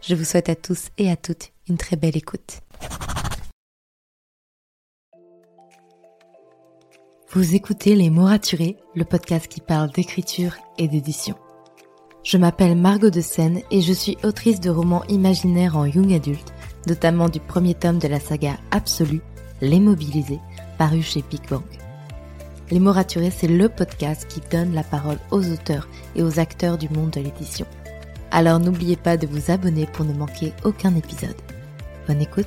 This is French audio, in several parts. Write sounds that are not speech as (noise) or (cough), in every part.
Je vous souhaite à tous et à toutes une très belle écoute. Vous écoutez Les mots raturés, le podcast qui parle d'écriture et d'édition. Je m'appelle Margot de Seine et je suis autrice de romans imaginaires en young adulte, notamment du premier tome de la saga Absolue, Les Mobilisés, paru chez Big Bang. Les mots raturés, c'est le podcast qui donne la parole aux auteurs et aux acteurs du monde de l'édition. Alors n'oubliez pas de vous abonner pour ne manquer aucun épisode. Bonne écoute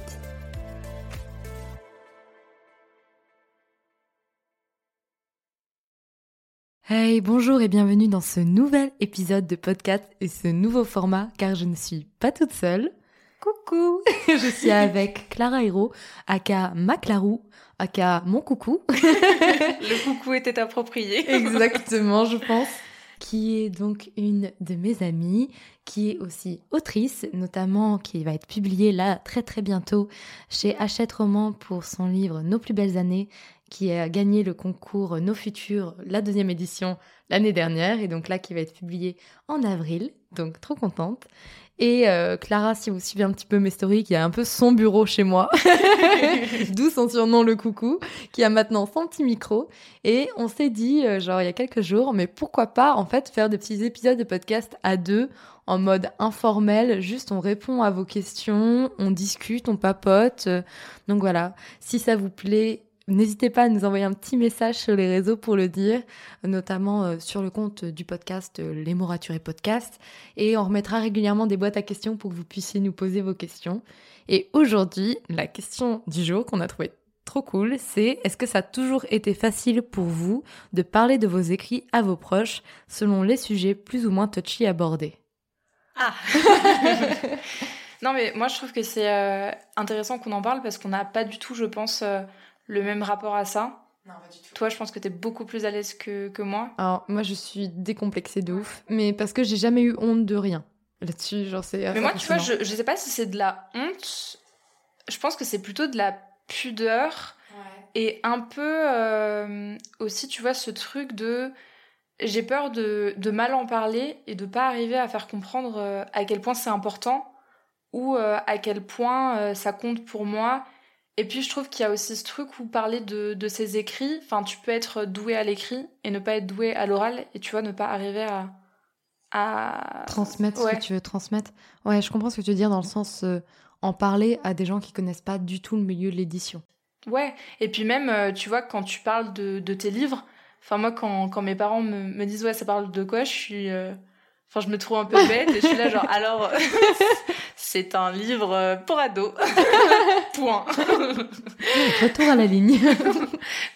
Hey, bonjour et bienvenue dans ce nouvel épisode de podcast et ce nouveau format car je ne suis pas toute seule. Coucou (laughs) Je suis (laughs) avec Clara Hero, aka Maclarou, aka mon coucou. Le coucou était approprié. (laughs) Exactement, je pense qui est donc une de mes amies, qui est aussi autrice, notamment qui va être publiée là très très bientôt chez Hachette Roman pour son livre Nos plus belles années, qui a gagné le concours Nos futurs, la deuxième édition l'année dernière, et donc là qui va être publié en avril, donc trop contente. Et euh, Clara, si vous suivez un petit peu mes stories, qui a un peu son bureau chez moi, (laughs) d'où son surnom le coucou, qui a maintenant son petit micro. Et on s'est dit, euh, genre il y a quelques jours, mais pourquoi pas en fait faire des petits épisodes de podcast à deux en mode informel, juste on répond à vos questions, on discute, on papote. Donc voilà, si ça vous plaît, N'hésitez pas à nous envoyer un petit message sur les réseaux pour le dire, notamment euh, sur le compte du podcast euh, Les mots raturés podcast. Et on remettra régulièrement des boîtes à questions pour que vous puissiez nous poser vos questions. Et aujourd'hui, la question du jour qu'on a trouvé trop cool, c'est est-ce que ça a toujours été facile pour vous de parler de vos écrits à vos proches selon les sujets plus ou moins touchy abordés? Ah (laughs) Non mais moi je trouve que c'est euh, intéressant qu'on en parle parce qu'on n'a pas du tout, je pense, le même rapport à ça non, pas du tout. Toi, je pense que tu es beaucoup plus à l'aise que, que moi. Alors, moi, je suis décomplexée de ouf, mais parce que j'ai jamais eu honte de rien. Là-dessus, genre, c'est. Mais moi, tu vois, je, je sais pas si c'est de la honte. Je pense que c'est plutôt de la pudeur. Et un peu euh, aussi, tu vois, ce truc de. J'ai peur de, de, mal en parler et de pas arriver à faire comprendre euh, à quel point c'est important ou euh, à quel point ça compte pour moi et puis je trouve qu'il y a aussi ce truc où parler de, de ses écrits, enfin tu peux être doué à l'écrit et ne pas être doué à l'oral et tu vois ne pas arriver à... à... Transmettre ce que tu veux transmettre. Ouais, je comprends ce que tu veux dire dans le sens euh, en parler à des gens qui connaissent pas du tout le milieu de l'édition. Ouais, et puis même, euh, tu vois, quand tu parles de, de tes livres, enfin moi quand, quand mes parents me, me, disent ouais ça parle de quoi, je suis... Euh, enfin, je me trouve un peu bête et je suis là genre (laughs) alors (laughs) c'est un livre pour ados. (laughs) Point. Retour à la ligne.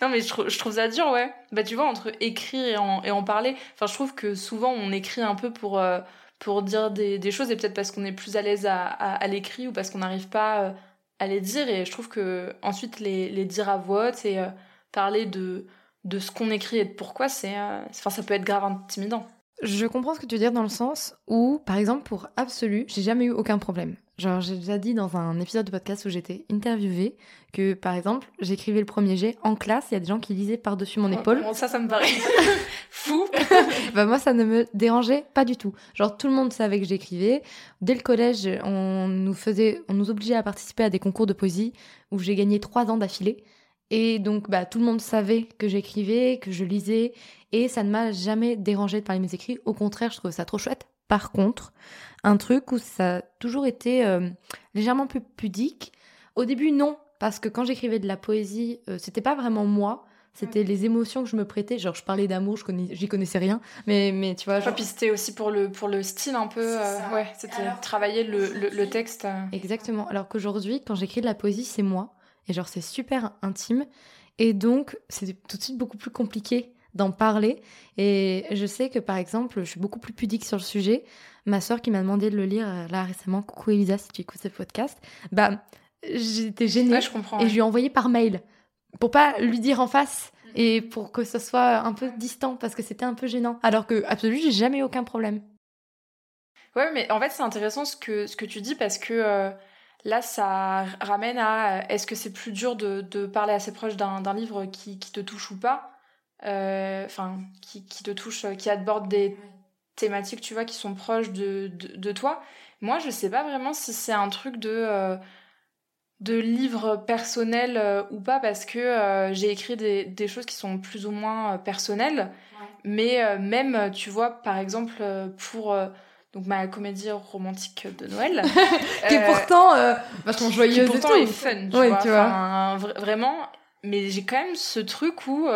non mais je, je, trouve ça dur ouais. Bah tu vois entre écrire et en, et en parler, enfin je trouve que souvent on écrit un peu pour euh, pour dire des, des choses et peut-être parce qu'on est plus à l'aise à, à, à l'écrit ou parce qu'on n'arrive pas euh, à les dire et je trouve que ensuite les, les dire à voix haute et euh, parler de de ce qu'on écrit et de pourquoi c'est enfin ça peut être grave intimidant. Je comprends ce que tu veux dire dans le sens où, par exemple, pour Absolu, j'ai jamais eu aucun problème. Genre, j'ai déjà dit dans un épisode de podcast où j'étais interviewée que, par exemple, j'écrivais le premier jet en classe, il y a des gens qui lisaient par-dessus mon épaule. Bon, ça, ça me paraît (laughs) fou. (laughs) bah, moi, ça ne me dérangeait pas du tout. Genre, tout le monde savait que j'écrivais. Dès le collège, on nous faisait, on nous obligeait à participer à des concours de poésie où j'ai gagné trois ans d'affilée. Et donc, bah, tout le monde savait que j'écrivais, que je lisais, et ça ne m'a jamais dérangé de parler de mes écrits. Au contraire, je trouve ça trop chouette. Par contre, un truc où ça a toujours été euh, légèrement plus pudique. Au début, non, parce que quand j'écrivais de la poésie, euh, c'était pas vraiment moi. C'était les émotions que je me prêtais. Genre, je parlais d'amour, je connais, j'y connaissais rien. Mais, mais tu vois. Genre... puis c'était aussi pour le, pour le style un peu. Euh, ouais, c'était travailler le, le, le texte. Exactement. Alors qu'aujourd'hui, quand j'écris de la poésie, c'est moi. Et genre, c'est super intime. Et donc, c'est tout de suite beaucoup plus compliqué d'en parler. Et je sais que par exemple, je suis beaucoup plus pudique sur le sujet. Ma soeur qui m'a demandé de le lire euh, là récemment, coucou Elisa si tu écoutes ce podcast, bah j'étais gênée je comprends, et je lui ai envoyé par mail pour pas lui dire en face et pour que ce soit un peu distant parce que c'était un peu gênant. Alors que absolument, j'ai jamais eu aucun problème. Ouais, mais en fait, c'est intéressant ce que, ce que tu dis parce que euh, là, ça ramène à euh, est-ce que c'est plus dur de, de, parler assez proche d'un livre qui, qui, te touche ou pas? Enfin, qui, qui, te touche, qui aborde des thématiques, tu vois, qui sont proches de, de, de toi. Moi, je sais pas vraiment si c'est un truc de de livres personnels ou pas parce que j'ai écrit des, des, choses qui sont plus ou moins personnelles. Mais même, tu vois, par exemple, pour donc ma comédie romantique de Noël. (laughs) qui est euh, pourtant euh, vachement joyeuse. Qui pourtant est fun, tu vois. Tu vois. vraiment, mais j'ai quand même ce truc où,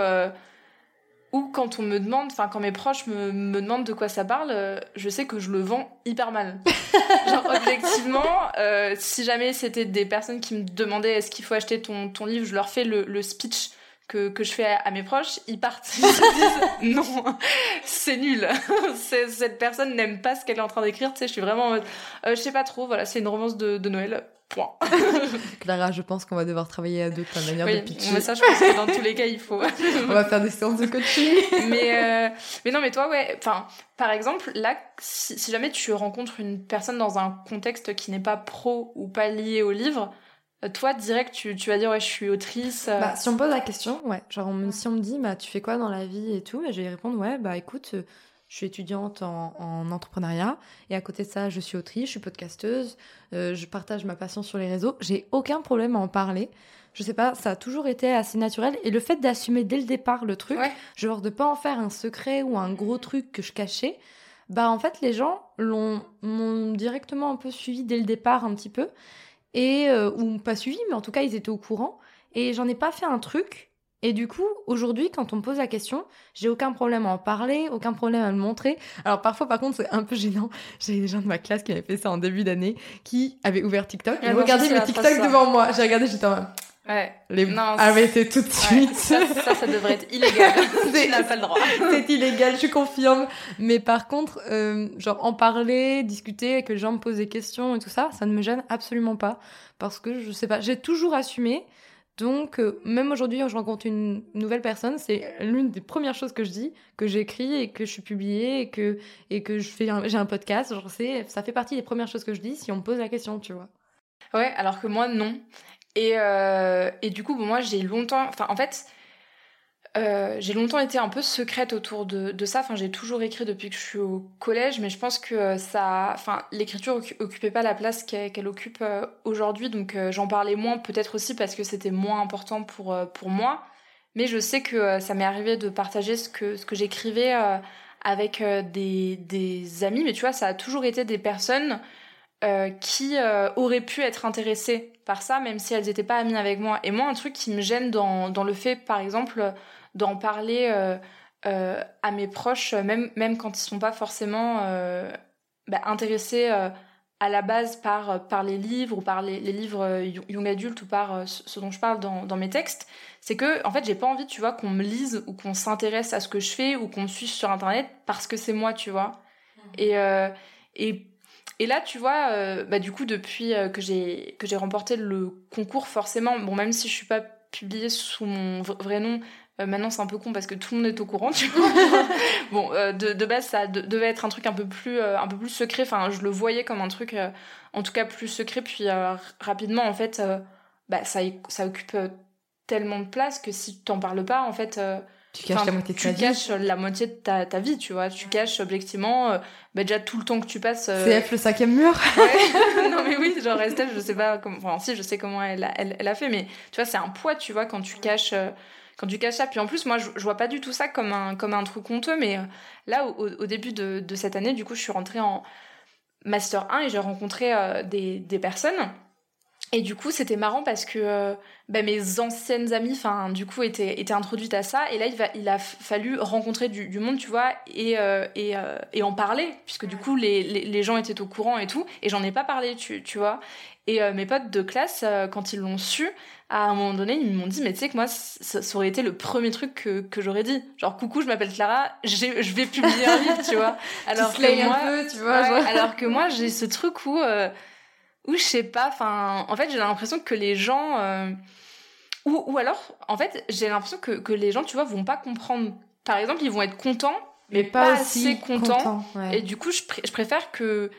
euh, où quand on me demande, enfin quand mes proches me, me, demandent de quoi ça parle, je sais que je le vends hyper mal. (laughs) Genre objectivement, si jamais c'était des personnes qui me demandaient est-ce qu'il faut acheter ton, ton livre, je leur fais le, le speech que, que je fais à, mes proches, ils partent. Ils se disent (laughs) non, c'est nul. (laughs) cette personne n'aime pas ce qu'elle est en train d'écrire. Tu sais, je suis vraiment euh, je sais pas trop. Voilà, c'est une romance de, de Noël. Point. (laughs) Clara, je pense qu'on va devoir travailler à deux ta manière de pitcher. Mais ça, je pense que dans tous les cas, il faut. (laughs) On va faire des séances de coaching. (laughs) mais, euh, mais non, mais toi, ouais. Enfin, par exemple, là, si, si, jamais tu rencontres une personne dans un contexte qui n'est pas pro ou pas lié au livre, euh, toi, direct, tu, tu vas dire, ouais, je suis autrice. Euh. Bah, si on me pose la question, ouais. Genre, si on me dit, bah, tu fais quoi dans la vie et tout, bah, je vais répondre, ouais, bah, écoute, euh, je suis étudiante en, en, entrepreneuriat et à côté de ça, je suis autrice, je suis podcasteuse, je partage ma passion sur les réseaux. J'ai aucun problème à en parler. Je sais pas, ça a toujours été assez naturel. Et le fait d'assumer dès le départ le truc, genre de pas en faire un secret ou un gros truc que je cachais, bah, en fait, les gens l'ont, m'ont directement un peu suivi dès le départ un petit peu et euh, ou pas suivi, mais en tout cas ils étaient au courant. Et j'en ai pas fait un truc. Et du coup, aujourd'hui, quand on me pose la question, j'ai aucun problème à en parler, aucun problème à le montrer. Alors parfois, par contre, c'est un peu gênant. (laughs) J'ai des gens de ma classe qui avaient fait ça en début d'année, qui avaient ouvert TikTok. Et regardez mes TikTok devant moi. J'ai regardé, j'étais en Ouais. Les... Non, arrêtez tout de suite. ça, ça, devrait être illégal. (laughs) tu n'as pas le droit. (laughs) c'est illégal, je confirme. Mais par contre, euh, genre en parler, discuter, que les gens me posent des questions et tout ça, ça ne me gêne absolument pas. Parce que je sais pas, j'ai toujours assumé. Donc, euh, même aujourd'hui, quand je rencontre une nouvelle personne, c'est l'une des premières choses que je dis, que j'écris et que je suis publiée et que, et que je fais j'ai un podcast. Genre, ça fait partie des premières choses que je dis si on me pose la question, tu vois. Ouais, alors que moi, non. Et, euh, et du coup, bon, moi, j'ai longtemps. Enfin, en fait, euh, j'ai longtemps été un peu secrète autour de, ça. Enfin, j'ai toujours écrit depuis que je suis au collège, mais je pense que ça. Enfin, l'écriture occupait pas la place qu'elle occupe euh, aujourd'hui, donc j'en parlais moins, peut-être aussi parce que c'était moins important pour, pour moi. Mais je sais que ça m'est arrivé de partager ce que, ce que j'écrivais avec des, des amis, mais tu vois, ça a toujours été des personnes euh, qui euh, auraient pu être intéressées par ça, même si elles n'étaient pas amies avec moi. Et moi, un truc qui me gêne dans, dans le fait, par exemple, d'en parler euh, à mes proches, même, même quand ils sont pas forcément bah, intéressés à la base par, par les livres ou par les, les livres young adultes ou par ce dont je parle dans, dans mes textes, c'est que en fait j'ai pas envie tu vois qu'on me lise ou qu'on s'intéresse à ce que je fais ou qu'on me suive sur internet parce que c'est moi tu vois. Et, et et là, tu vois, euh, bah, du coup, depuis euh, que j'ai que j'ai remporté le concours, forcément, bon, même si je suis pas publiée sous mon vrai nom, euh, maintenant c'est un peu con parce que tout le monde est au courant, tu vois. (laughs) bon, de, de, base, ça devait être un truc un peu plus un peu plus secret. Enfin, je le voyais comme un truc, en tout cas plus secret. Puis rapidement, en fait, bah, ça ça occupe tellement de place que si tu t'en parles pas, en fait tu caches la moitié de ta vie. Tu caches la moitié de ta, ta, vie, tu vois. Tu caches objectivement euh, bah, déjà tout le temps que tu passes. Euh... CF le cinquième mur. (laughs) Ouais. (laughs) non mais oui, genre Estelle, je sais pas comment. Enfin, si, je sais comment elle a, elle, elle a fait, mais tu vois, c'est un poids, tu vois, quand tu caches. Quand tu caches ça, puis en plus, moi, je, je, vois pas du tout ça comme un, comme un truc honteux, mais euh, là, au, au, début de, de, cette année, du coup, je suis rentrée en Master 1 et j'ai rencontré euh, des, des personnes Et du coup, c'était marrant parce que euh, bah, mes anciennes amies, enfin, du coup, étaient, étaient introduites à ça. Et là, il, va, il a fallu rencontrer du, du monde, tu vois, et, et, et, en parler, puisque du coup, les, les, les, gens étaient au courant et tout. Et j'en ai pas parlé, tu, tu vois. Et mes potes de classe, quand ils l'ont su, à un moment donné, ils m'ont dit, mais tu sais que moi, ça, ça, aurait été le premier truc que, que j'aurais dit. Genre, coucou, je m'appelle Clara, je vais publier un livre, tu vois. (laughs) Alors que moi, un peu, tu vois. alors que moi, j'ai ce truc où ou je sais pas, enfin, en fait, j'ai l'impression que les gens. Euh, ou, ou, alors, en fait, j'ai l'impression que, que, les gens, tu vois, vont pas comprendre. Par exemple, ils vont être contents, mais, pas, assez contents. Et du coup, je, je préfère que.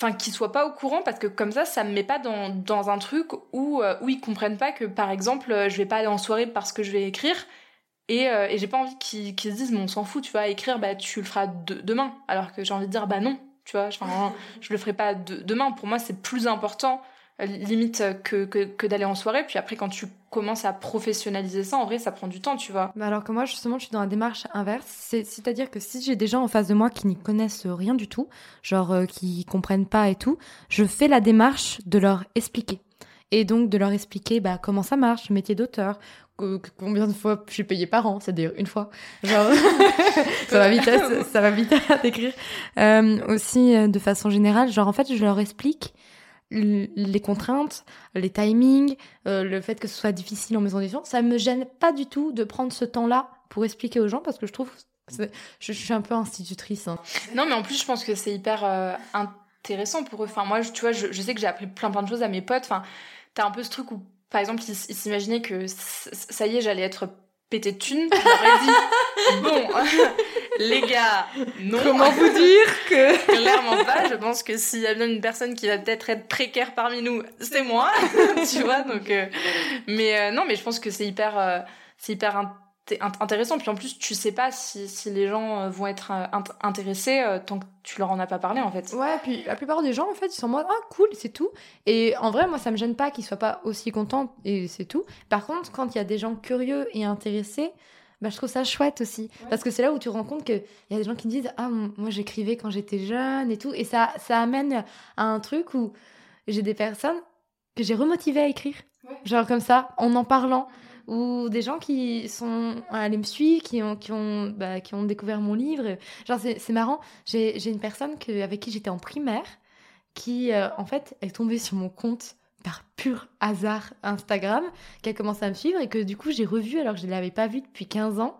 Enfin, qu'ils soient pas au courant parce que comme ça, ça me met pas dans, dans un truc où, euh, où ils comprennent pas que, par exemple, euh, je vais pas aller en soirée parce que je vais écrire. Et, et j'ai pas envie qu'ils se disent, mais on s'en fout, tu vas écrire, bah tu le feras demain. Alors que j'ai envie de dire, bah non, tu vois. Enfin, (laughs) je le ferai pas demain. Pour moi, c'est plus important, euh, limite, que, que, que d'aller en soirée. Puis après, quand tu commences à professionnaliser ça, en vrai, ça prend du temps, tu vois. Bah alors que moi, justement, je suis dans la démarche inverse. C'est-à-dire que si j'ai des gens en face de moi qui n'y connaissent rien du tout, genre euh, qui comprennent pas et tout, je fais la démarche de leur expliquer et donc de leur expliquer bah, comment ça marche, métier d'auteur, combien de fois je suis payée par an, c'est-à-dire une fois. Genre, (laughs) ça va vite, à, à décrire. Euh, aussi, euh, de façon générale, genre en fait, je leur explique les contraintes, les timings, euh, le fait que ce soit difficile en maison d'édition. Ça me gêne pas du tout de prendre ce temps-là pour expliquer aux gens parce que je trouve, je, suis un peu institutrice. Hein. Non, mais en plus, je pense que c'est hyper intéressant pour eux. Enfin, moi, tu vois, je, je sais que j'ai appris plein plein de choses à mes potes. Enfin, t'as un peu ce truc où par exemple, ils s'imaginaient que ça y est, j'allais être pété de thunes. Bon, (laughs) les gars, non. Comment vous dire que... (laughs) Clairement pas. Je pense que s'il y a bien une personne qui va peut-être être précaire parmi nous, c'est moi. (laughs) tu vois, donc... Euh, mais euh, non, mais je pense que c'est hyper... Euh, c'est hyper intéressant. Puis en plus, tu sais pas si, si les gens vont être intéressés euh, tant que tu leur en as pas parlé, en fait. Ouais, puis la plupart des gens, en fait, ils sont en mode, ah, cool, c'est tout. Et en vrai, moi, ça me gêne pas qu'ils soient pas aussi contents, et c'est tout. Par contre, quand il y a des gens curieux et intéressés, bah, je trouve ça chouette aussi. Parce que c'est là où tu rends compte qu'il y a des gens qui disent, ah, moi, j'écrivais quand j'étais jeune et tout. Et ça, ça amène à un truc où j'ai des personnes que j'ai remotivées à écrire. Genre comme ça, en en parlant ou des gens qui sont allés me suivre, qui ont, qui ont, bah, qui ont découvert mon livre. Genre, c'est marrant, j'ai une personne que, avec qui j'étais en primaire qui, euh, en fait, est tombée sur mon compte par pur hasard Instagram, qui a commencé à me suivre et que du coup j'ai revu alors que je ne l'avais pas vu depuis 15 ans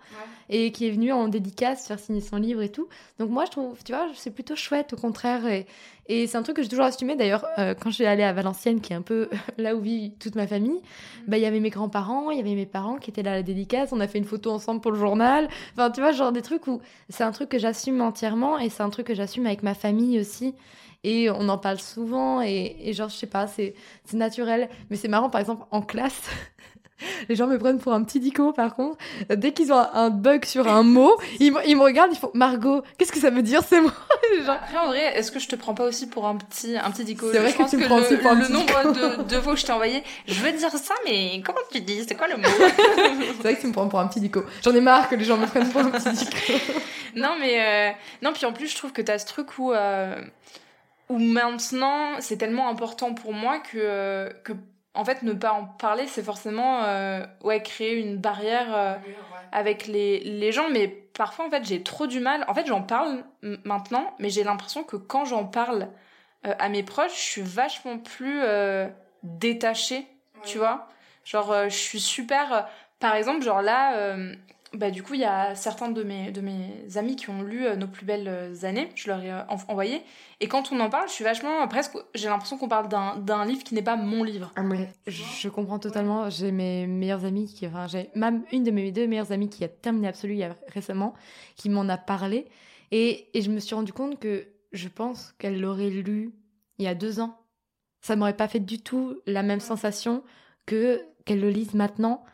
et qui est venu en dédicace faire signer son livre et tout. Donc moi je trouve, tu vois, c'est plutôt chouette au contraire et, et c'est un truc que j'ai toujours assumé d'ailleurs euh, quand je suis allée à Valenciennes qui est un peu (laughs) là où vit toute ma famille, mm. bah il y avait mes grands-parents, il y avait mes parents qui étaient là à la dédicace, on a fait une photo ensemble pour le journal. Enfin tu vois, genre des trucs où c'est un truc que j'assume entièrement et c'est un truc que j'assume avec ma famille aussi et on en parle souvent et, et genre je sais pas c'est naturel. Mais c'est marrant par exemple en classe (laughs) les gens me prennent pour un petit dico par contre. Dès qu'ils ont un bug sur un mot (laughs) ils, ils, me regardent ils font Margot qu'est-ce que ça veut dire c'est moi genre... après en vrai est-ce que je te prends pas aussi pour un petit un petit dico? C'est vrai que tu me prends le, aussi pour un le nombre de, (laughs) de fois que je t'ai envoyé je veux dire ça mais comment tu dis? C'est quoi le mot? C'est vrai que tu me prends pour un petit dico. J'en ai marre que les gens me prennent pour un petit dico. Non mais euh... non puis en plus je trouve que t'as ce truc où euh où maintenant c'est tellement important pour moi que, que en fait ne pas en parler c'est forcément euh, ouais créer une barrière euh, avec les, les gens. Mais parfois en fait j'ai trop du mal. En fait j'en parle maintenant mais j'ai l'impression que quand j'en parle euh, à mes proches je suis vachement plus euh, détachée tu vois. Genre euh, je suis super par exemple genre là bah, du coup, il y a certains de mes, de mes amis qui ont lu euh, Nos plus belles euh, années, je leur ai euh, envoyé. Et quand on en parle, je suis vachement presque. J'ai l'impression qu'on parle d'un livre qui n'est pas mon livre. Ah, mais je, comprends totalement. J'ai mes meilleures amies qui. Enfin, j'ai même une de mes deux meilleures amies qui a terminé Absolu il y a récemment, qui m'en a parlé. Et, et je me suis rendu compte que je pense qu'elle l'aurait lu il y a deux ans. Ça m'aurait pas fait du tout la même sensation que qu'elle le lise maintenant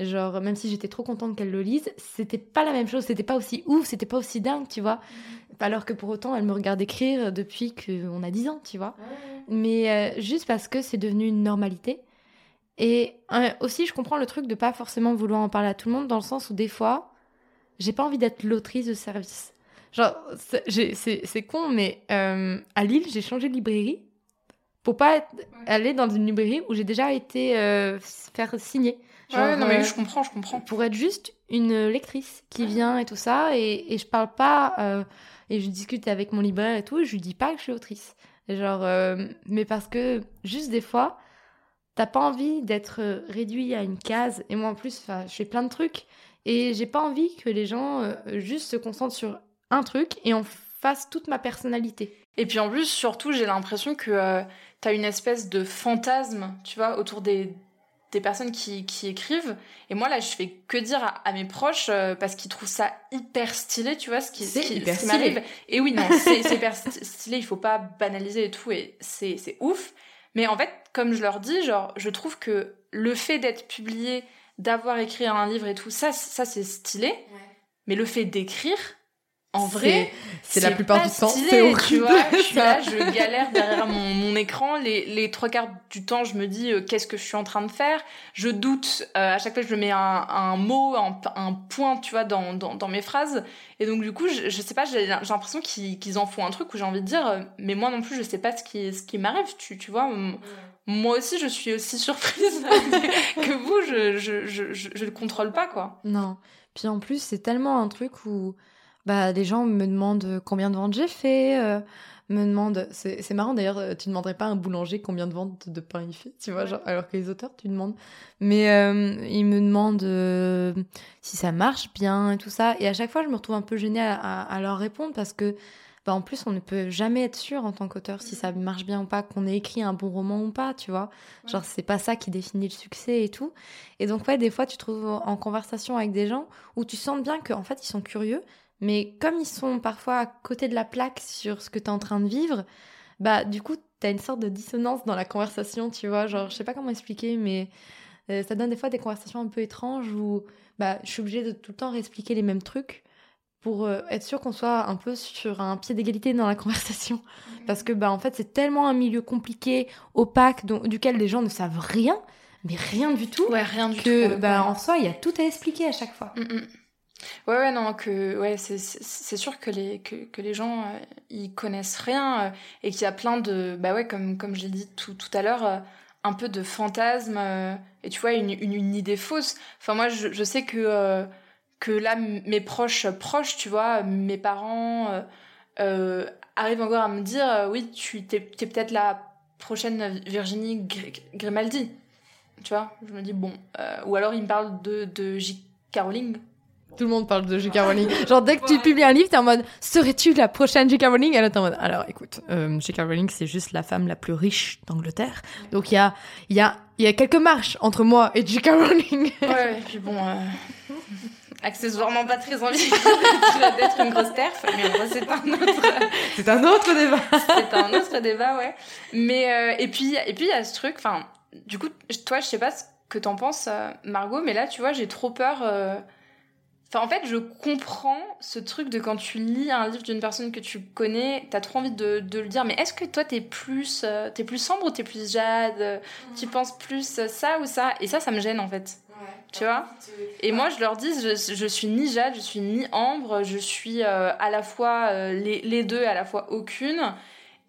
Genre, même si j'étais trop contente qu'elle le lise, c'était pas la même chose, c'était pas aussi ouf, c'était pas aussi dingue, tu vois. Mhm. Alors que pour autant, elle me regarde écrire depuis qu'on a 10 ans, tu vois. Mais euh, juste parce que c'est devenu une normalité. Et euh, aussi, je comprends le truc de pas forcément vouloir en parler à tout le monde, dans le sens où des fois, j'ai pas envie d'être l'autrice de service. Genre, c'est con, mais euh, à Lille, j'ai changé de librairie pour pas aller dans une librairie où j'ai déjà été euh, faire signer. Ouais, non, mais je comprends, je comprends. Pour être juste une lectrice qui vient et tout ça, et, et je parle pas, et je discute avec mon libraire et tout, et je lui dis pas que je suis autrice. Genre, mais parce que juste des fois, t'as pas envie d'être réduit à une case, et moi en plus, je fais plein de trucs, et j'ai pas envie que les gens juste se concentrent sur un truc et en fassent toute ma personnalité. Et puis en plus, surtout, j'ai l'impression que euh, t'as une espèce de fantasme, tu vois, autour des, des personnes qui, qui écrivent. Et moi, là, je fais que dire à, mes proches euh, parce qu'ils trouvent ça hyper stylé, tu vois, ce qui, ce qui, m'arrive. Et oui, non, c'est (laughs) hyper stylé, il faut pas banaliser et tout, et c'est ouf. Mais en fait, comme je leur dis, genre, je trouve que le fait d'être publié, d'avoir écrit un livre et tout, ça, ça c'est stylé. Mais le fait d'écrire, en vrai, c'est la plupart du temps, c'est horrible. Tu vois, je suis là, je (laughs) galère derrière mon, mon écran. Les, les, trois quarts du temps, je me dis euh, qu'est-ce que je suis en train de faire? Je doute. Euh, à chaque fois, je mets un, un mot, un, un, point, tu vois, dans, dans, dans, mes phrases. Et donc, du coup, je, je sais pas, j'ai l'impression qu'ils en font un truc où j'ai envie de dire, euh, mais moi non plus, je sais pas ce qui, ce qui m'arrive. Tu, tu vois, moi aussi, je suis aussi surprise (laughs) que vous. Je, je, je, je, le contrôle pas, quoi. Non. Puis en plus, c'est tellement un truc où bah, les gens me demandent combien de ventes j'ai fait, euh, me demandent. C'est marrant d'ailleurs, euh, tu ne demanderais pas à un boulanger combien de ventes de pain il fait, tu vois, genre, alors que les auteurs, tu demandes. Mais euh, ils me demandent si ça marche bien et tout ça. Et à chaque fois, je me retrouve un peu gênée à, leur répondre parce que. Bah en plus, on ne peut jamais être sûr en tant qu'auteur si ça marche bien ou pas, qu'on ait écrit un bon roman ou pas, tu vois. Genre, c'est pas ça qui définit le succès et tout. Et donc, ouais, des fois, tu te trouves en conversation avec des gens où tu sens bien qu'en fait, ils sont curieux, mais comme ils sont parfois à côté de la plaque sur ce que tu es en train de vivre, bah du coup, tu as une sorte de dissonance dans la conversation, tu vois. Genre, je sais pas comment expliquer, mais euh, ça donne des fois des conversations un peu étranges où bah, je suis obligée de tout le temps réexpliquer les mêmes trucs pour euh, être sûr qu'on soit un peu sur un pied d'égalité dans la (laughs) conversation. Parce que, bah, en fait, c'est tellement un milieu compliqué, opaque, duquel les gens ne savent rien, mais rien du tout. Ouais, rien du que, tout. Bah, en soi, il y a tout à expliquer à chaque fois. Mm, mm. Ouais, ouais, non, que ouais, c'est sûr que les, que, que les gens, euh, connaissent rien euh, et qu'il y a plein de, bah ouais, comme, comme je l'ai dit tout, tout à l'heure, euh, un peu de fantasmes et tu vois, une, une, idée fausse. Enfin, moi, je, je sais que, que là, mes proches, proches, tu vois, mes parents arrivent encore à me dire, oui, tu es, es peut-être la prochaine Virginie Grimaldi. Tu vois, je me dis, bon. ou alors, ils me parlent de, de J. Caroline tout le monde parle de J.K. Rowling. Genre, dès que tu publies un livre, t'es en mode, serais-tu la prochaine J.K. Rowling? Là, t'es en mode, alors écoute, euh, J.K. Rowling, c'est juste la femme la plus riche d'Angleterre. Donc, il y a, y, a, y a quelques marches entre moi et J.K. Rowling. Ouais, et puis bon, euh, accessoirement pas très envie (laughs) d'être une grosse terf, mais c'est un autre... c'est un autre débat. c'est un autre débat, ouais. Mais, euh, et puis, et puis, il y a ce truc, enfin, du coup, toi, je sais pas ce que t'en penses, euh, Margot, mais là, tu vois, j'ai trop peur Enfin, en fait, je comprends ce truc de quand tu lis un livre d'une personne que tu connais, t'as trop envie de, de, le dire. Mais est-ce que toi, t'es plus, euh, t'es plus sombre ou t'es plus jade? Tu penses plus ça ou ça? Et ça, ça me gêne en fait. tu vois? Et moi, je leur dis, je, je, suis ni jade, je suis ni ambre, je suis euh, à la fois euh, les, les, deux, à la fois aucune.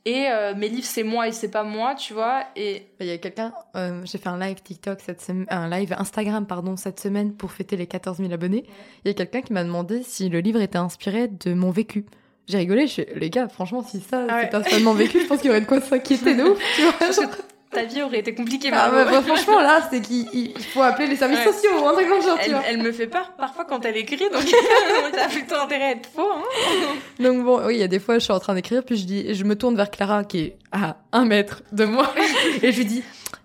Et euh, mes livres, c'est moi et c'est pas moi, tu vois. Et il y a quelqu'un, euh, j'ai fait un live TikTok cette semaine, un live Instagram pardon cette semaine pour fêter les 14 000 abonnés. Il y a quelqu'un qui m'a demandé si le livre était inspiré de mon vécu. J'ai rigolé, je les gars, franchement, si ça, ah c'est inspiré de mon vécu, je pense qu'il y aurait de quoi s'inquiéter de (laughs) ouf, tu vois ta vie aurait été compliquée. Ah bah, franchement, là, c'est qu'il faut appeler les services sociaux ou un truc comme elle, Elle me fait peur parfois quand elle écrit, donc (laughs) a plutôt intérêt à être faux. Hein. donc bon, oui, il y a des fois, je suis en train d'écrire, puis je dis, je me tourne vers Clara qui est à un mètre de moi, et je lui dis,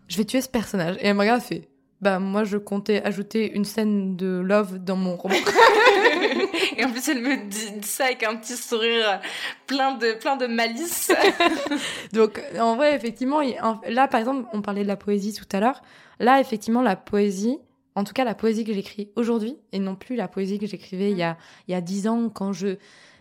je vais tuer ce personnage. Et elle me regarde, fait, bah moi, je comptais ajouter une scène de love dans mon roman. (laughs) Et en plus, elle me dit ça avec un petit sourire plein de, plein de malice. (laughs) Donc, en vrai, effectivement, là, par exemple, on parlait de la poésie tout à l'heure. Là, effectivement, la poésie, en tout cas, la poésie que j'écris aujourd'hui, et non plus la poésie que j'écrivais il y a, il y a dix ans quand je...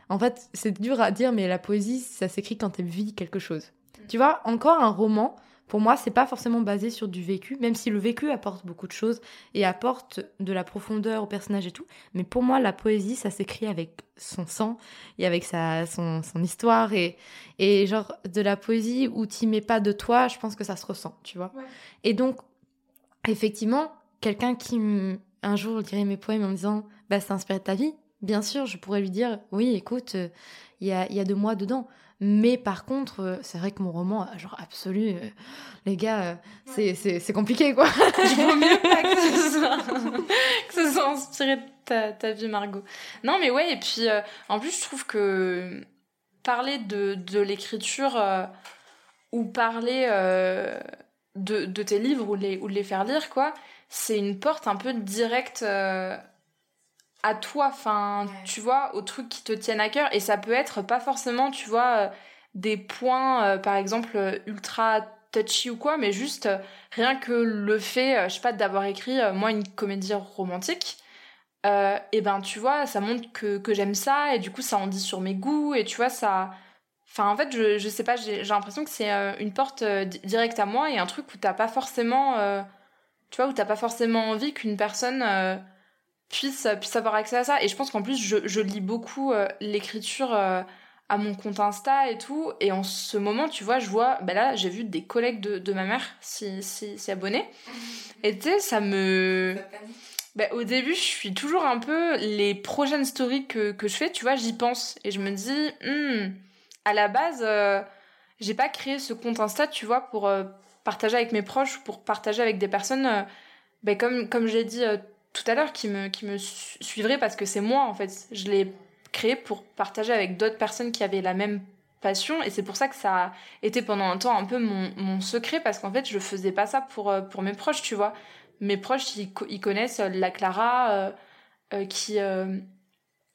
En fait, c'est dur à dire, mais la poésie, ça s'écrit quand tu vis quelque chose. Tu vois, encore un roman, pour moi, c'est pas forcément basé sur du vécu, même si le vécu apporte beaucoup de choses et apporte de la profondeur au personnage et tout. Mais pour moi, la poésie, ça s'écrit avec son sang et avec sa, son, son histoire et, et genre de la poésie où tu mets pas de toi, je pense que ça se ressent, tu vois. Et donc, effectivement, quelqu'un qui un jour dirait mes poèmes en me disant, bah, ça inspiré de ta vie, bien sûr, je pourrais lui dire, oui, écoute, euh, il y, a, y a de moi dedans. Mais par contre, euh, c'est vrai que mon roman, genre absolu, euh, les gars, c'est compliqué quoi. (laughs) Je vaut mieux pas que ce (laughs) soit, que ce soit inspiré de ta, ta, vie, Margot. Non, mais ouais, et puis en plus, je trouve que parler de, de l'écriture ou parler de, de, tes livres ou, les, ou les faire lire, quoi, c'est une porte un peu directe à toi, enfin, tu vois, aux trucs qui te tiennent à cœur. Et ça peut être pas forcément, tu vois, euh, des points, euh, par exemple, ultra touchy ou quoi, mais juste euh, rien que le fait, je sais pas, d'avoir écrit, moi, une comédie romantique. et ben, tu vois, ça montre que, que j'aime ça, et du coup, ça en dit sur mes goûts, et tu vois, ça. Enfin, en fait, je, je sais pas, j'ai l'impression que c'est une porte directe à moi et un truc où t'as pas forcément. tu vois, où t'as pas forcément envie qu'une personne puisse, puisse avoir accès à ça. Et je pense qu'en plus, je, je, lis beaucoup euh, l'écriture euh, à mon compte Insta et tout. Et en ce moment, tu vois, je vois, ben là, j'ai vu des collègues de, de ma mère s'y si, si, abonner. Et tu sais, ça me. Ben, au début, je suis toujours un peu les prochaines stories que, que je fais, tu vois, j'y pense. Et je me dis, hmm, à la base, euh, j'ai pas créé ce compte Insta, tu vois, pour partager avec mes proches, pour partager avec des personnes, ben, comme, comme j'ai dit tout à l'heure qui me, qui me suivrait parce que c'est moi en fait. Je l'ai créé pour partager avec d'autres personnes qui avaient la même passion et c'est pour ça que ça a été pendant un temps un peu mon, mon secret parce qu'en fait je faisais pas ça pour, euh, pour mes proches, tu vois. Mes proches ils, ils connaissent euh, la Clara euh, euh, qui, euh,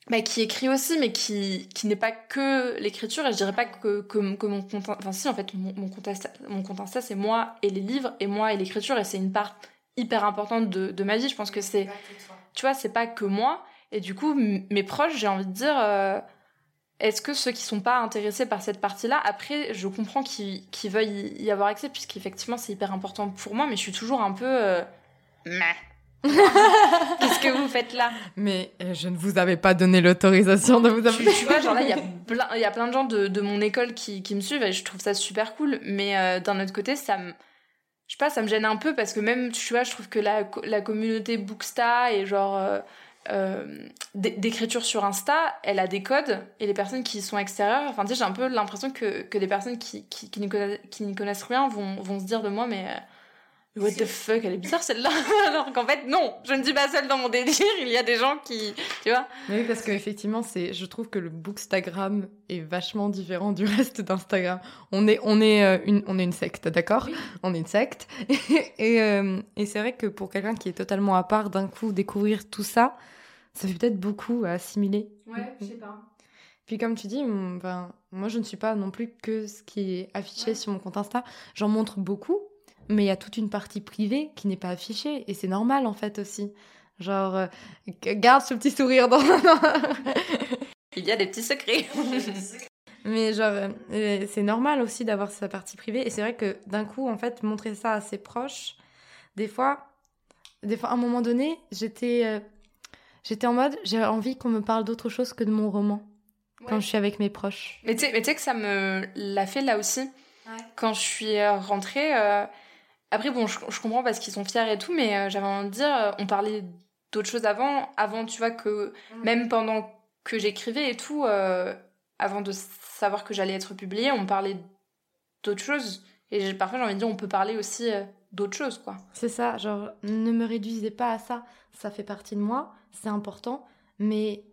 bah, qui écrit aussi mais qui, qui n'est pas que l'écriture et je dirais pas que, que, que mon compte enfin si en fait mon, mon mon compte Insta c'est moi et les livres et moi et l'écriture et c'est une part hyper importante de, de ma vie. Je pense que c'est, tu vois, c'est pas que moi. Et du coup, mes proches, j'ai envie de dire, euh, est-ce que ceux qui sont pas intéressés par cette partie-là, après, je comprends qu'ils veuillent y avoir accès, puisqu'effectivement, c'est hyper important pour moi, mais je suis toujours un peu. Euh, (laughs) Qu'est-ce que vous faites là? Mais euh, je ne vous avais pas donné l'autorisation de vous appeler. Tu, vois, genre là, il y, a (laughs) plein, y a plein de gens de, de mon école qui, qui, me suivent et je trouve ça super cool. Mais d'un autre côté, ça me je sais pas, ça me gêne un peu parce que même, tu vois, je trouve que la, la communauté Booksta et genre euh, euh, d'écriture sur Insta, elle a des codes et les personnes qui sont extérieures, enfin, tu sais, j'ai un peu l'impression que, que des personnes qui, n'y connaissent rien vont, vont se dire de moi, mais euh, What the fuck, elle est bizarre celle-là. (laughs) Alors qu'en fait, non, je ne dis pas seule dans mon délire, il y a des gens qui. Tu vois Oui, parce qu'effectivement, c'est, je trouve que le Bookstagram est vachement différent du reste d'Instagram. On est, on est, euh, une, on est une secte, d'accord On est une secte. (laughs) et, euh, et c'est vrai que pour quelqu'un qui est totalement à part, d'un coup, découvrir tout ça, ça fait peut-être beaucoup à assimiler. Ouais, je sais pas. Puis comme tu dis, ben, moi je ne suis pas non plus que ce qui est affiché sur mon compte Insta. J'en montre beaucoup, mais il y a toute une partie privée qui n'est pas affichée et c'est normal en fait aussi. Genre, euh, garde ce petit sourire dans. (laughs) il y a des petits secrets. (laughs) mais genre, euh, c'est normal aussi d'avoir sa partie privée et c'est vrai que d'un coup, en fait, montrer ça à ses proches, des fois, des fois, à un moment donné, j'étais, euh, j'étais en mode, j'ai envie qu'on me parle d'autre chose que de mon roman quand je suis avec mes proches. Mais tu sais que ça me l'a fait là aussi. Quand je suis rentrée, après, bon, je, comprends parce qu'ils sont fiers et tout, mais euh, j'avais envie de dire, euh, on parlait d'autres choses avant, avant, tu vois, que mm. même pendant que j'écrivais et tout, euh, avant de savoir que j'allais être publiée, on parlait d'autres choses. Et parfois, j'ai envie de dire, on peut parler aussi d'autres choses, quoi. C'est ça, genre, ne me réduisez pas à ça. Ça fait partie de moi, c'est important, mais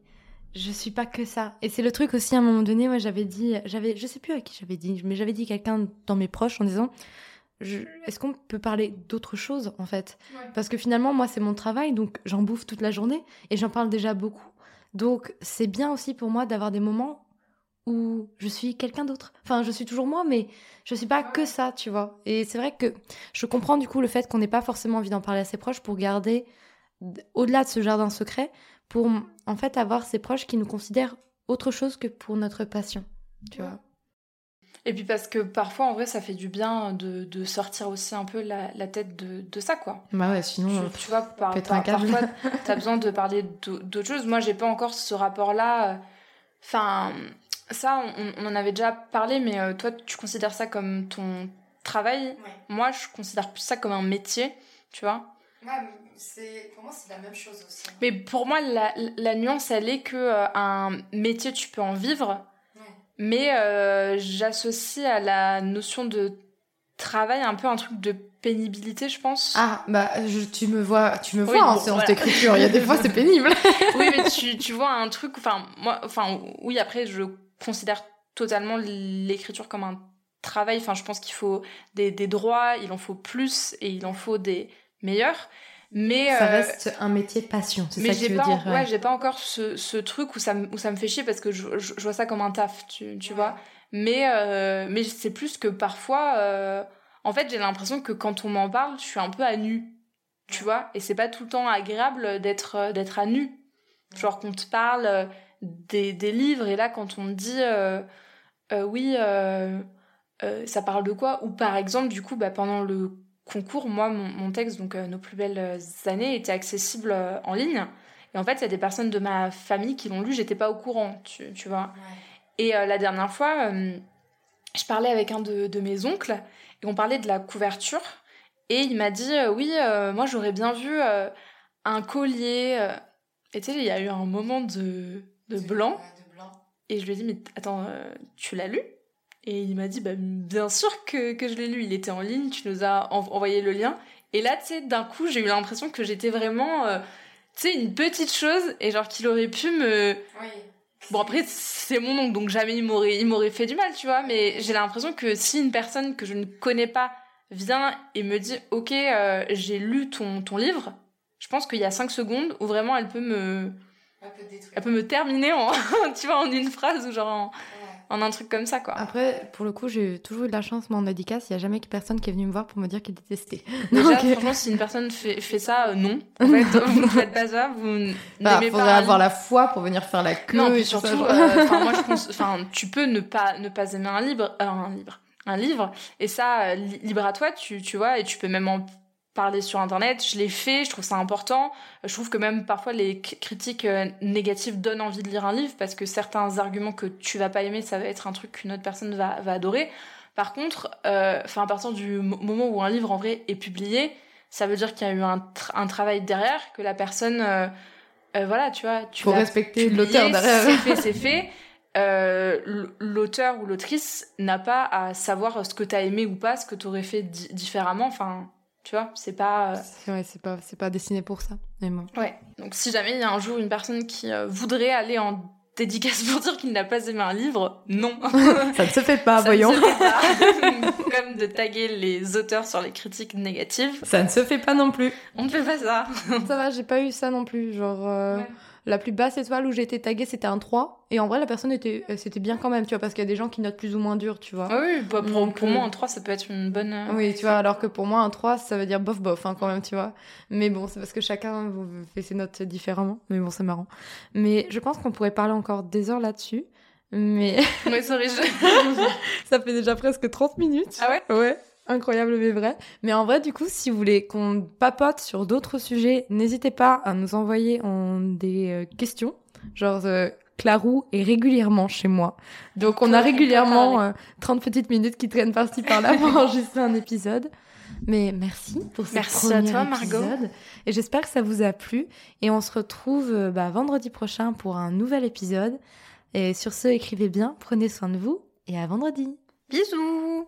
je suis pas que ça. Et c'est le truc aussi, à un moment donné, moi, j'avais dit, j'avais, je sais plus à qui j'avais dit, mais j'avais dit quelqu'un dans mes proches en disant, est-ce qu'on peut parler d'autre chose en fait? Parce que finalement, moi, c'est mon travail, donc j'en bouffe toute la journée et j'en parle déjà beaucoup. Donc, c'est bien aussi pour moi d'avoir des moments où je suis quelqu'un d'autre. Enfin, je suis toujours moi, mais je suis pas que ça, tu vois. Et c'est vrai que je comprends du coup le fait qu'on n'ait pas forcément envie d'en parler à ses proches pour garder, au-delà de ce jardin secret, pour en fait avoir ses proches qui nous considèrent autre chose que pour notre passion, tu vois. Et puis parce que parfois, en vrai, ça fait du bien de, de sortir aussi un peu la, la tête de, de, ça, quoi. Bah ouais, sinon, tu, tu vois, par, par, parfois, (laughs) t'as besoin de parler d'autres choses. Moi, j'ai pas encore ce rapport-là. Enfin, ça, on, on, en avait déjà parlé, mais euh, toi, tu considères ça comme ton travail. Moi, je considère plus ça comme un métier, tu vois. Ouais, pour moi, c'est la même chose aussi. Mais pour moi, la, la nuance, elle est que euh, un métier, tu peux en vivre mais euh, j'associe à la notion de travail un peu un truc de pénibilité, je pense. Ah, bah, tu me vois, tu me vois en séance d'écriture. Il y a des fois, c'est (laughs) pénible. oui, mais tu, tu vois un truc, enfin, moi, enfin, oui, après, je considère totalement l'écriture comme un travail. Enfin, je pense qu'il faut des, des droits, il en faut plus et il en faut des meilleurs. Mais ça euh, reste un métier passion, c'est ça que tu veux dire. Ouais, j'ai pas encore ce, ce, truc où ça, me, où ça me fait chier parce que je, je, vois ça comme un taf, tu, tu vois. Mais, euh, mais c'est plus que parfois, euh, en fait, j'ai l'impression que quand on m'en parle, je suis un peu à nu, tu vois. Et c'est pas tout le temps agréable d'être d'être à nu. Genre qu'on te parle des, des livres et là, quand on me dit, oui, ça parle de quoi? Ou par exemple, du coup, bah, pendant le concours, moi, mon, texte, donc euh, Nos plus belles années, était accessible euh, en ligne. Et en fait, il y a des personnes de ma famille qui l'ont lu, j'étais pas au courant, tu, tu vois. Et euh, la dernière fois, je parlais avec un de, de, mes oncles et on parlait de la couverture. Et il m'a dit Oui, moi j'aurais bien vu un collier. Et tu sais, il y a eu un moment de, de blanc. Et je lui ai dit Mais attends, tu l'as lu? Et il m'a dit, bah, bien sûr que, que je l'ai lu. Il était en ligne, tu nous as envoyé le lien. Et là, tu sais, d'un coup, j'ai eu l'impression que j'étais vraiment, euh, tu sais, une petite chose. Et genre qu'il aurait pu me... Oui. Bon, après, c'est mon oncle, donc jamais il m'aurait, fait du mal, tu vois. Mais j'ai l'impression que si une personne que je ne connais pas vient et me dit, OK, euh, j'ai lu ton, ton livre, je pense qu'il y a cinq secondes où vraiment elle peut me... Elle peut, elle peut me terminer en, (laughs) tu vois, en une phrase ou genre en en un truc comme ça, quoi. Après, pour le coup, j'ai toujours eu de la chance, moi, en dédicace. Il n'y a jamais personne qui est venu me voir pour me dire qu'il détestait. (laughs) Déjà, Donc... franchement, si une personne fait, fait ça, euh, non. (laughs) En fait, vous ne faites pas ça, vous bah, n'aimez pas. avoir la foi pour venir faire la queue. Non, puis surtout, euh, moi, je (laughs) pense, enfin, tu peux ne pas, ne pas aimer un livre, euh, un livre, un livre, et ça, libre à toi, tu, tu vois, et tu peux même en parler sur internet, je l'ai fait, je trouve ça important. Je trouve que même parfois les critiques euh, négatives donnent envie de lire un livre parce que certains arguments que tu vas pas aimer, ça va être un truc qu'une autre personne va, va adorer. Par contre, euh, à partir du moment où un livre en vrai est publié, ça veut dire qu'il y a eu un, un, travail derrière, que la personne, euh, euh voilà, tu vois, tu faut respecter l'auteur derrière. C'est fait, c'est fait. Euh, l'auteur ou l'autrice n'a pas à savoir ce que tu as aimé ou pas, ce que tu aurais fait différemment. Enfin, tu vois, c'est pas. Euh, ouais, c'est pas, c'est pas dessiné pour ça. Ouais. Donc si jamais il y a un jour une personne qui euh, voudrait aller en dédicace pour dire qu'il n'a pas aimé un livre, non. (laughs) ça ne se fait pas, voyons. (laughs) Comme de taguer les auteurs sur les critiques négatives. Ça ne se fait pas non plus. On ne fait pas ça. ça va, j'ai pas eu ça non plus. Genre. Euh, la plus basse étoile où j'ai été taguée, c'était un 3. Et en vrai, la personne était, euh, c'était bien quand même, tu vois, parce qu'il y a des gens qui notent plus ou moins dur, tu vois. Ah oui, bah, pour, pour, moi, un 3, ça peut être une bonne. Euh, oui, tu vois, alors que pour moi, un 3, ça veut dire bof bof, hein, quand même, tu vois. Mais bon, c'est parce que chacun fait ses notes différemment. Mais bon, c'est marrant. Mais je pense qu'on pourrait parler encore des heures là-dessus. Mais. Oui, sorry, (laughs) ça fait déjà presque 30 minutes. Ah ouais? Ouais. Incroyable mais vrai. Mais en vrai, du coup, si vous voulez qu'on papote sur d'autres sujets, n'hésitez pas à nous envoyer en des euh, questions. Genre, euh, Clarou est régulièrement chez moi. Donc, on a régulièrement 30 euh, petites minutes qui traînent par-ci par-là pour (laughs) enregistrer un épisode. Mais merci pour ce merci premier à toi, Margot. épisode. Et j'espère que ça vous a plu. Et on se retrouve bah, vendredi prochain pour un nouvel épisode. Et sur ce, écrivez bien, prenez soin de vous et à vendredi. Bisous